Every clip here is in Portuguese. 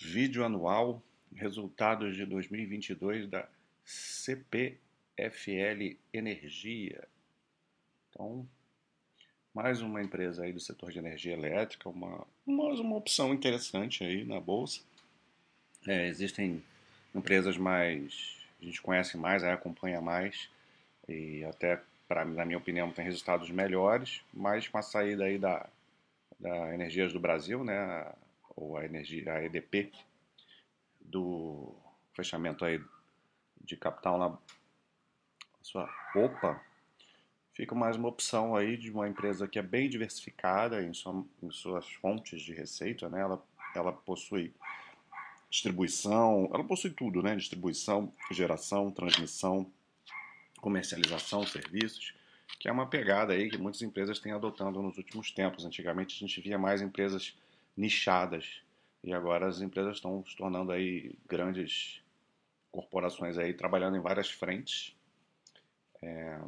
Vídeo anual, resultados de 2022 da CPFL Energia. Então, mais uma empresa aí do setor de energia elétrica, uma, mais uma opção interessante aí na bolsa. É, existem empresas mais, a gente conhece mais, acompanha mais e até, pra, na minha opinião, tem resultados melhores, mas com a saída aí da, da Energias do Brasil, né, ou a energia, a EDP, do fechamento aí de capital na sua OPA, fica mais uma opção aí de uma empresa que é bem diversificada em, sua, em suas fontes de receita, né? Ela, ela possui distribuição, ela possui tudo, né? Distribuição, geração, transmissão, comercialização, serviços, que é uma pegada aí que muitas empresas têm adotando nos últimos tempos. Antigamente a gente via mais empresas nichadas e agora as empresas estão se tornando aí grandes corporações aí trabalhando em várias frentes. É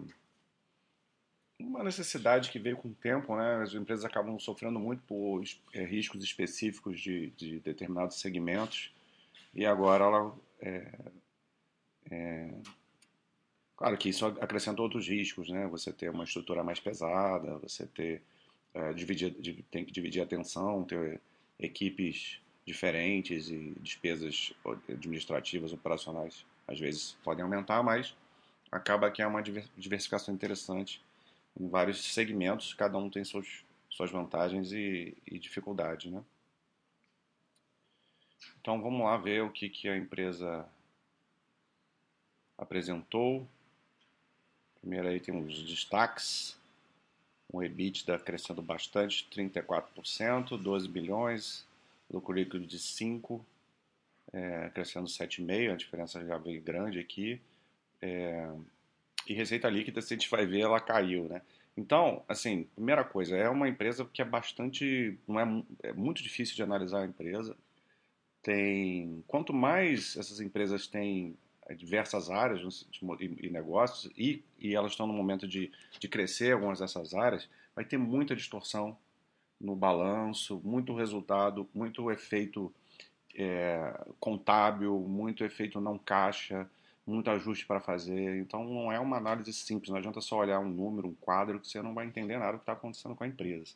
uma necessidade que veio com o tempo, né? As empresas acabam sofrendo muito por é, riscos específicos de, de, determinados segmentos e agora ela é, é, claro que isso acrescenta outros riscos, né? Você ter uma estrutura mais pesada, você ter é, dividir, tem que dividir a atenção, ter equipes diferentes e despesas administrativas, operacionais, às vezes podem aumentar, mas acaba que é uma diversificação interessante em vários segmentos, cada um tem seus, suas vantagens e, e dificuldades, né? Então vamos lá ver o que, que a empresa apresentou. Primeiro aí tem os destaques. Um EBITDA crescendo bastante, 34%, 12 bilhões, lucro líquido de 5, é, crescendo 7,5, a diferença já veio grande aqui. É, e receita líquida, se a gente vai ver, ela caiu, né? Então, assim, primeira coisa, é uma empresa que é bastante, não é, é muito difícil de analisar a empresa. Tem, quanto mais essas empresas têm diversas áreas e, negócios e, e elas estão no momento de, de crescer algumas dessas áreas, vai ter muita distorção no balanço, muito resultado, muito efeito é, contábil, muito efeito não caixa, muito ajuste para fazer. Então não é uma análise simples, não adianta só olhar um número, um quadro, que você não vai entender nada do que está acontecendo com a empresa.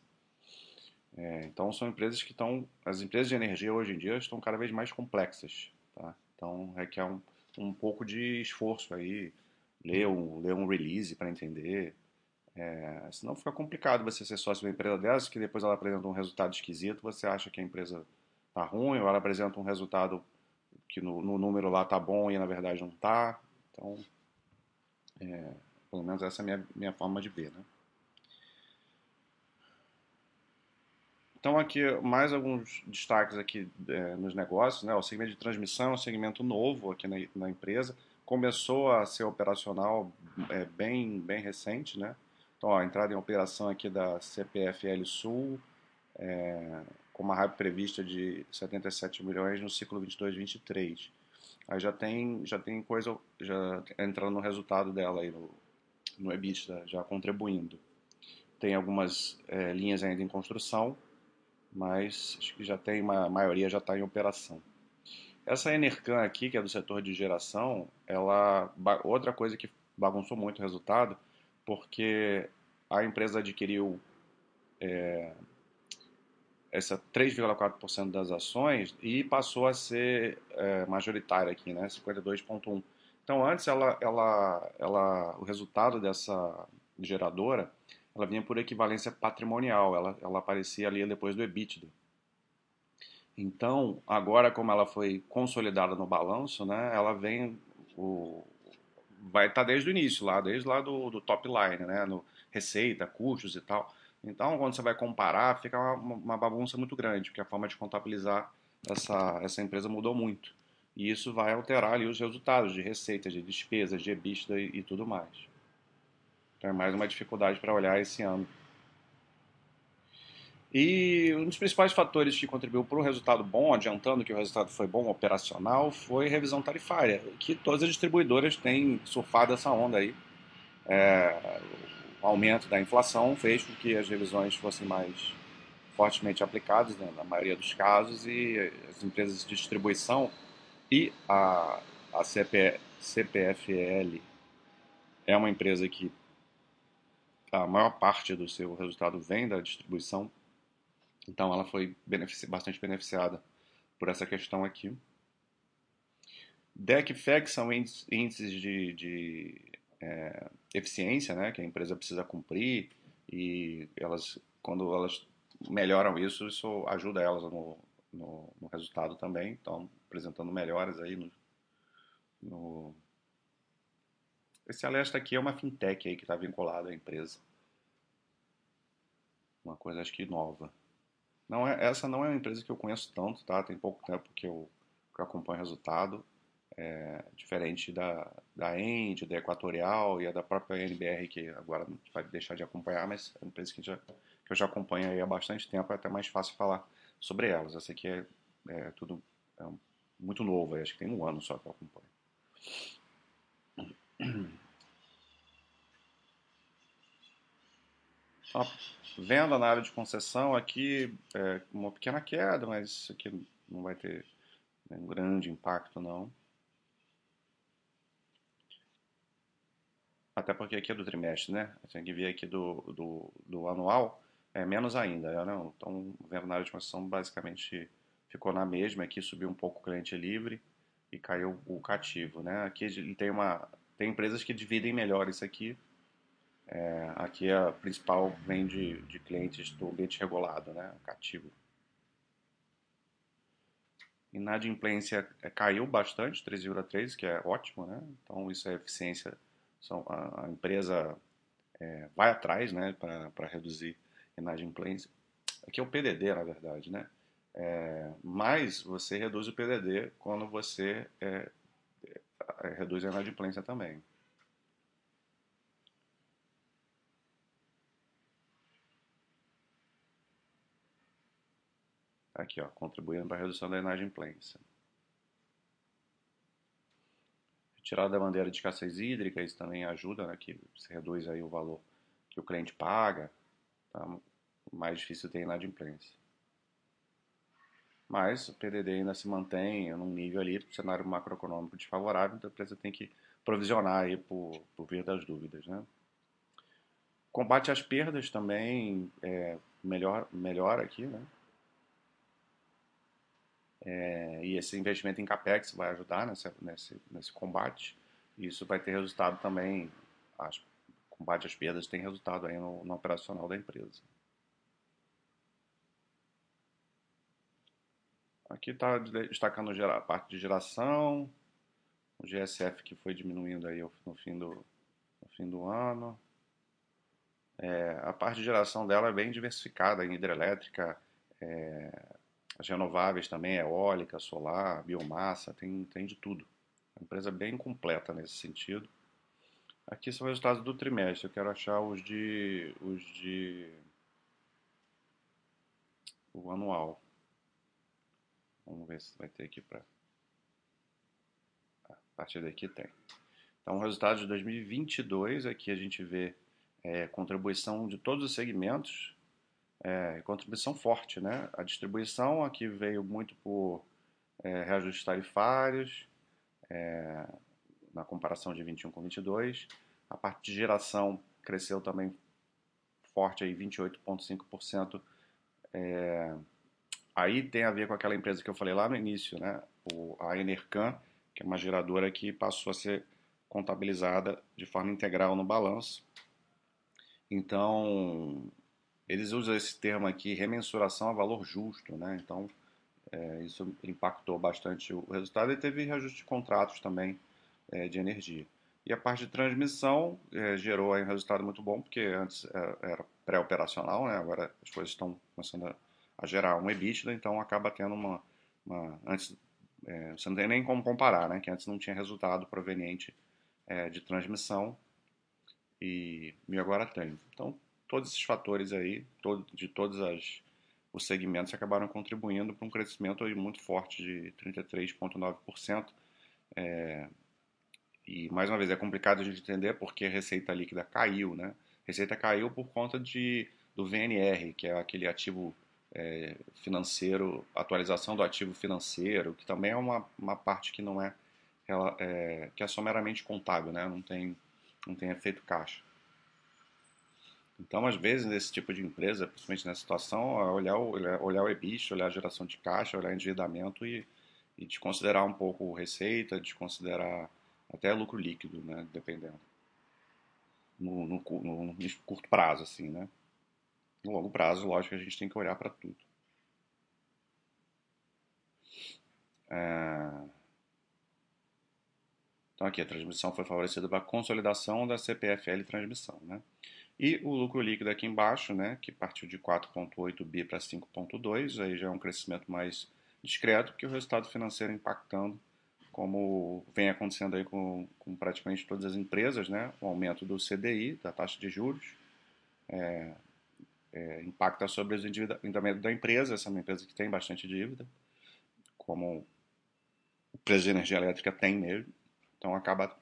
É, então são empresas que estão. As empresas de energia hoje em dia estão cada vez mais complexas. Tá? Então requer um, um pouco de esforço aí, ler um, ler um release para entender. É, senão fica complicado você ser sócio de uma empresa dessa, que depois ela apresenta um resultado esquisito, você acha que a empresa está ruim, ou ela apresenta um resultado que no, no, número lá tá bom e na verdade não tá. Então, é, pelo menos essa é a minha, minha forma de ver, né? Então aqui mais alguns destaques aqui é, nos negócios, né? O segmento de transmissão é um segmento novo aqui na, na empresa, começou a ser operacional é, bem bem recente, né? Então ó, a entrada em operação aqui da CPFL Sul, é, com uma hype prevista de 77 milhões no ciclo 22-23. Aí já tem, já tem coisa já entrando no resultado dela aí no, no EBITDA, já contribuindo. Tem algumas é, linhas ainda em construção, mas acho que já tem uma a maioria já está em operação. Essa Enercan aqui, que é do setor de geração, ela outra coisa que bagunçou muito o resultado, porque a empresa adquiriu é, essa 3,4% das ações e passou a ser é, majoritária aqui, né, 52,1%. Então antes ela, ela, ela, o resultado dessa geradora, ela vinha por equivalência patrimonial, ela, ela aparecia ali depois do EBITDA. Então agora como ela foi consolidada no balanço, né, ela vem o, vai estar tá desde o início lá, desde lá do, do top line, né, no receita, custos e tal. Então, quando você vai comparar, fica uma, uma bagunça muito grande, porque a forma de contabilizar essa, essa empresa mudou muito. E isso vai alterar ali os resultados de receitas, de despesas, de EBITDA e, e tudo mais. Então é mais uma dificuldade para olhar esse ano. E um dos principais fatores que contribuiu para o resultado bom, adiantando que o resultado foi bom operacional, foi revisão tarifária, que todas as distribuidoras têm surfado essa onda aí. É, aumento da inflação fez com que as revisões fossem mais fortemente aplicados né, na maioria dos casos e as empresas de distribuição e a, a CP, CPFL é uma empresa que a maior parte do seu resultado vem da distribuição, então ela foi benefici bastante beneficiada por essa questão aqui. DEC e FEG são índices de, de é, eficiência né, que a empresa precisa cumprir e elas, quando elas melhoram isso, isso ajuda elas no, no, no resultado também. Então, apresentando melhoras aí no, no... Esse Alesta aqui é uma fintech aí que está vinculado à empresa. Uma coisa acho que nova. Não é, essa não é uma empresa que eu conheço tanto, tá? Tem pouco tempo que eu, que eu acompanho o resultado. É, diferente da, da End, da Equatorial e a da própria NBR, que agora vai deixar de acompanhar, mas é uma empresa que, já, que eu já acompanho há bastante tempo, é até mais fácil falar sobre elas. Essa aqui é, é tudo é muito novo, acho que tem um ano só que eu acompanho. Então, venda na área de concessão aqui, é uma pequena queda, mas isso aqui não vai ter né, um grande impacto não. Até porque aqui é do trimestre, né? Tem que ver aqui do, do, do anual, é menos ainda, né? Então, venda na área de concessão basicamente ficou na mesma, aqui subiu um pouco o cliente livre e caiu o cativo, né? Aqui ele tem uma tem empresas que dividem melhor isso aqui. É, aqui a principal vem de, de clientes do ambiente regulado, né? Cativo. Inadimplência é, caiu bastante, 3,3, que é ótimo, né? Então isso é eficiência. São, a, a empresa é, vai atrás, né? Para reduzir inadimplência. Aqui é o PDD, na verdade, né? É, mas você reduz o PDD quando você é, reduz a inadimplência também. Aqui, ó, contribuindo para a redução da inadimplência. Retirada da bandeira de escassez hídrica, isso também ajuda, né, que você reduz aí o valor que o cliente paga, tá? mais difícil ter inadimplência. Mas o PDD ainda se mantém num nível ali, cenário macroeconômico desfavorável, então a empresa tem que provisionar aí por, por via das dúvidas. Né? Combate às perdas também é, melhor, melhor aqui, né? É, e esse investimento em capex vai ajudar nesse, nesse, nesse combate. Isso vai ter resultado também, as, combate às perdas tem resultado aí no, no operacional da empresa. Aqui está destacando a parte de geração, o GSF que foi diminuindo aí no fim do, no fim do ano. É, a parte de geração dela é bem diversificada em hidrelétrica, é, as renováveis também, eólica, solar, biomassa, tem, tem de tudo. É uma empresa bem completa nesse sentido. Aqui são os resultados do trimestre. Eu quero achar os de, os de o anual. Vamos ver se vai ter aqui para. A partir daqui tem. Então, o resultado de 2022, aqui a gente vê é, contribuição de todos os segmentos, é, contribuição forte, né? A distribuição aqui veio muito por é, reajustes tarifários, é, na comparação de 21 com 22. A parte de geração cresceu também forte, aí 28,5%. Aí tem a ver com aquela empresa que eu falei lá no início, né? O, a Enercan, que é uma geradora que passou a ser contabilizada de forma integral no balanço. Então, eles usam esse termo aqui, remensuração a valor justo, né? Então, é, isso impactou bastante o resultado e teve reajuste de contratos também é, de energia. E a parte de transmissão é, gerou um resultado muito bom, porque antes é, era pré-operacional, né? agora as coisas estão começando a a gerar um EBITDA, então acaba tendo uma. uma antes, é, você não tem nem como comparar, né? Que antes não tinha resultado proveniente é, de transmissão e, e agora tem. Então, todos esses fatores aí, todo, de todos as, os segmentos, acabaram contribuindo para um crescimento muito forte de 33,9%. É, e, mais uma vez, é complicado a gente entender porque a receita líquida caiu, né? Receita caiu por conta de, do VNR, que é aquele ativo é, financeiro, atualização do ativo financeiro, que também é uma, uma parte que não é, ela, é, que é só meramente contábil, né? não, tem, não tem efeito caixa. Então, às vezes, nesse tipo de empresa, principalmente nessa situação, é olhar o, olhar o EBIT, olhar a geração de caixa, olhar endividamento e, e desconsiderar um pouco receita, desconsiderar até lucro líquido, né, dependendo. No, no, no, no curto prazo, assim, né? No longo prazo, lógico que a gente tem que olhar para tudo. É... Então aqui a transmissão foi favorecida pela consolidação da CPFL transmissão, né? E o lucro líquido aqui embaixo, né, que partiu de 4.8 bi para 5.2, aí já é um crescimento mais discreto, que o resultado financeiro impactando, como vem acontecendo aí com, com praticamente todas as empresas, né, o aumento do CDI, da taxa de juros, é, é, impacta sobre os endividamentos da empresa, essa é uma empresa que tem bastante dívida, como o preço de energia elétrica tem mesmo, então acaba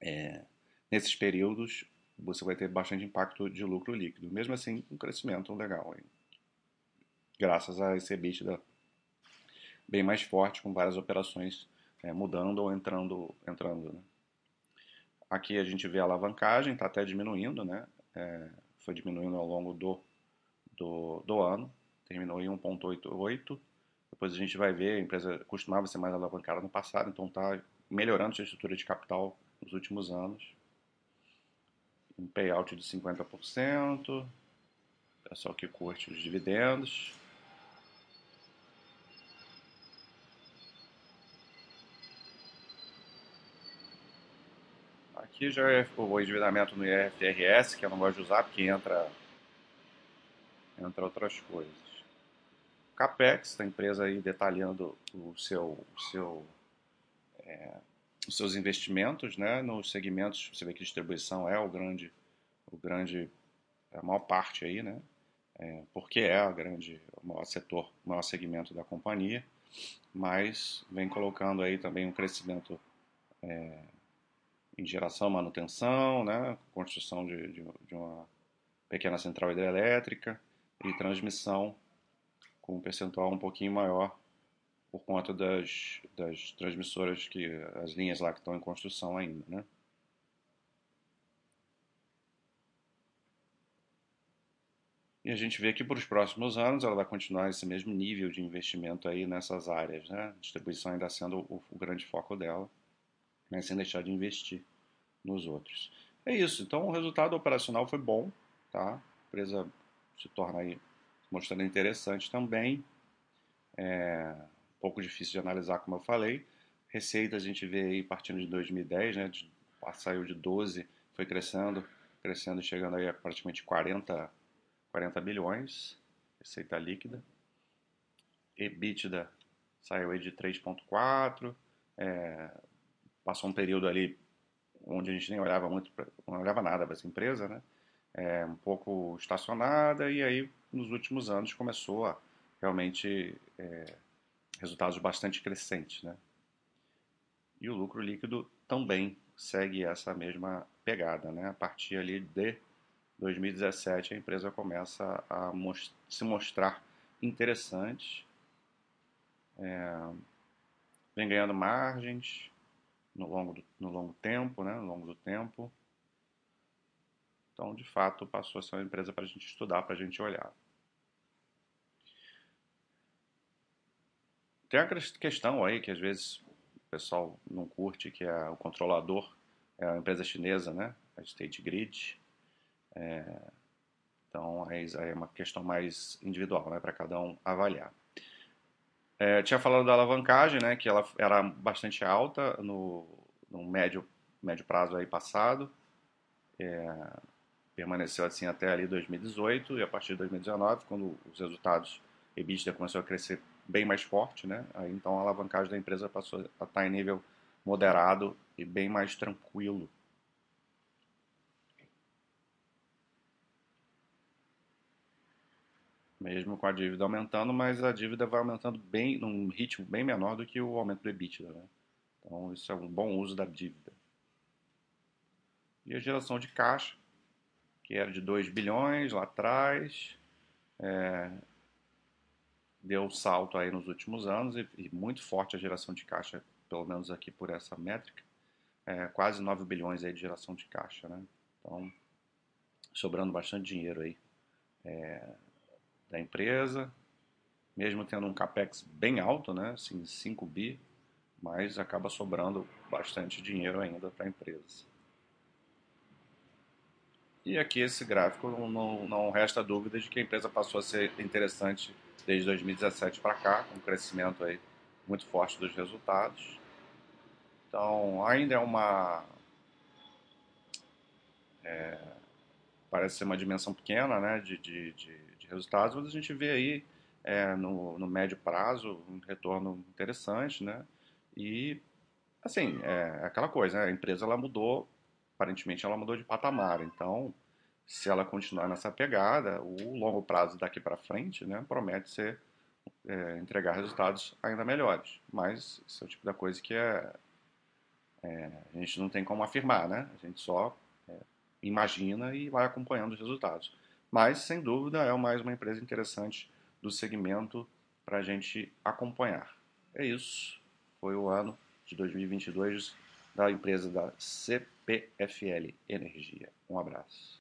é, nesses períodos você vai ter bastante impacto de lucro líquido. Mesmo assim, um crescimento legal. Hein? Graças a esse EBITDA bem mais forte, com várias operações é, mudando ou entrando. entrando né? Aqui a gente vê a alavancagem, está até diminuindo, né? É, foi diminuindo ao longo do, do, do ano, terminou em 1,88. Depois a gente vai ver, a empresa costumava ser mais alavancada no passado, então está melhorando sua estrutura de capital nos últimos anos um payout de 50%, pessoal que curte os dividendos. Aqui já é o endividamento no IFRS, que eu não gosto de usar porque entra, entra outras coisas. Capex, a empresa aí detalhando o seu, o seu é, os seus investimentos, né, nos segmentos, você vê que distribuição é o grande, o grande, a maior parte aí, né, é, porque é a grande, o maior setor, o maior segmento da companhia, mas vem colocando aí também um crescimento é, em geração, manutenção, né, construção de, de, de uma pequena central hidrelétrica e transmissão com um percentual um pouquinho maior por conta das, das transmissoras, que as linhas lá que estão em construção ainda, né? E a gente vê que para os próximos anos ela vai continuar esse mesmo nível de investimento aí nessas áreas, né? Distribuição ainda sendo o, o grande foco dela, mas sem deixar de investir nos outros. É isso. Então o resultado operacional foi bom, tá? A empresa se torna aí mostrando interessante também. É, pouco difícil de analisar, como eu falei. Receita a gente vê aí partindo de 2010, né? De, saiu de 12, foi crescendo, crescendo, chegando aí a praticamente 40, 40 bilhões, receita líquida. EBITDA saiu aí de 3,4, é, passou um período ali onde a gente nem olhava muito, pra, não olhava nada para essa empresa, né? É, um pouco estacionada e aí nos últimos anos começou a realmente é, resultados bastante crescentes. Né? E o lucro líquido também segue essa mesma pegada. Né? A partir ali de 2017 a empresa começa a most se mostrar interessante, é, vem ganhando margens no longo, do, no longo tempo, né? no longo do tempo. Então, de fato, passou a ser uma empresa para a gente estudar, para a gente olhar. Tem a questão aí que às vezes o pessoal não curte, que é o controlador, é a empresa chinesa, né? A State Grid. É, então aí é uma questão mais individual, né? Para cada um avaliar. É, tinha falado da alavancagem, né? Que ela era bastante alta no, no médio, médio prazo aí passado. É, permaneceu assim até ali 2018 e a partir de 2019, quando os resultados EBITDA começou a crescer bem mais forte, né? Aí, então a alavancagem da empresa passou a estar em nível moderado e bem mais tranquilo. Mesmo com a dívida aumentando, mas a dívida vai aumentando bem num ritmo bem menor do que o aumento do EBITDA, né? Então isso é um bom uso da dívida. E a geração de caixa, que era de 2 bilhões lá atrás, é, deu salto aí nos últimos anos e, e, muito forte a geração de caixa, pelo menos aqui por essa métrica, é, quase 9 bilhões aí de geração de caixa, né? Então, sobrando bastante dinheiro aí é, da empresa, mesmo tendo um capex bem alto, né? Assim, 5 bi, mas acaba sobrando bastante dinheiro ainda para a empresa. E aqui esse gráfico não, não resta dúvida de que a empresa passou a ser interessante desde 2017 para cá, com um crescimento aí muito forte dos resultados. Então, ainda é uma. É, parece ser uma dimensão pequena né, de, de, de, de resultados, mas a gente vê aí é, no, no médio prazo um retorno interessante, né? E, assim, é aquela coisa, né? a empresa ela mudou, aparentemente ela mudou de patamar, então se ela continuar nessa pegada, o longo prazo daqui para frente né, promete ser é, entregar resultados ainda melhores. Mas isso é o tipo da coisa que é, é a gente não tem como afirmar, né? A gente só é, imagina e vai acompanhando os resultados. Mas, sem dúvida, é mais uma empresa interessante do segmento para a gente acompanhar. É isso. Foi o ano de 2022 da empresa da CPFL Energia. Um abraço.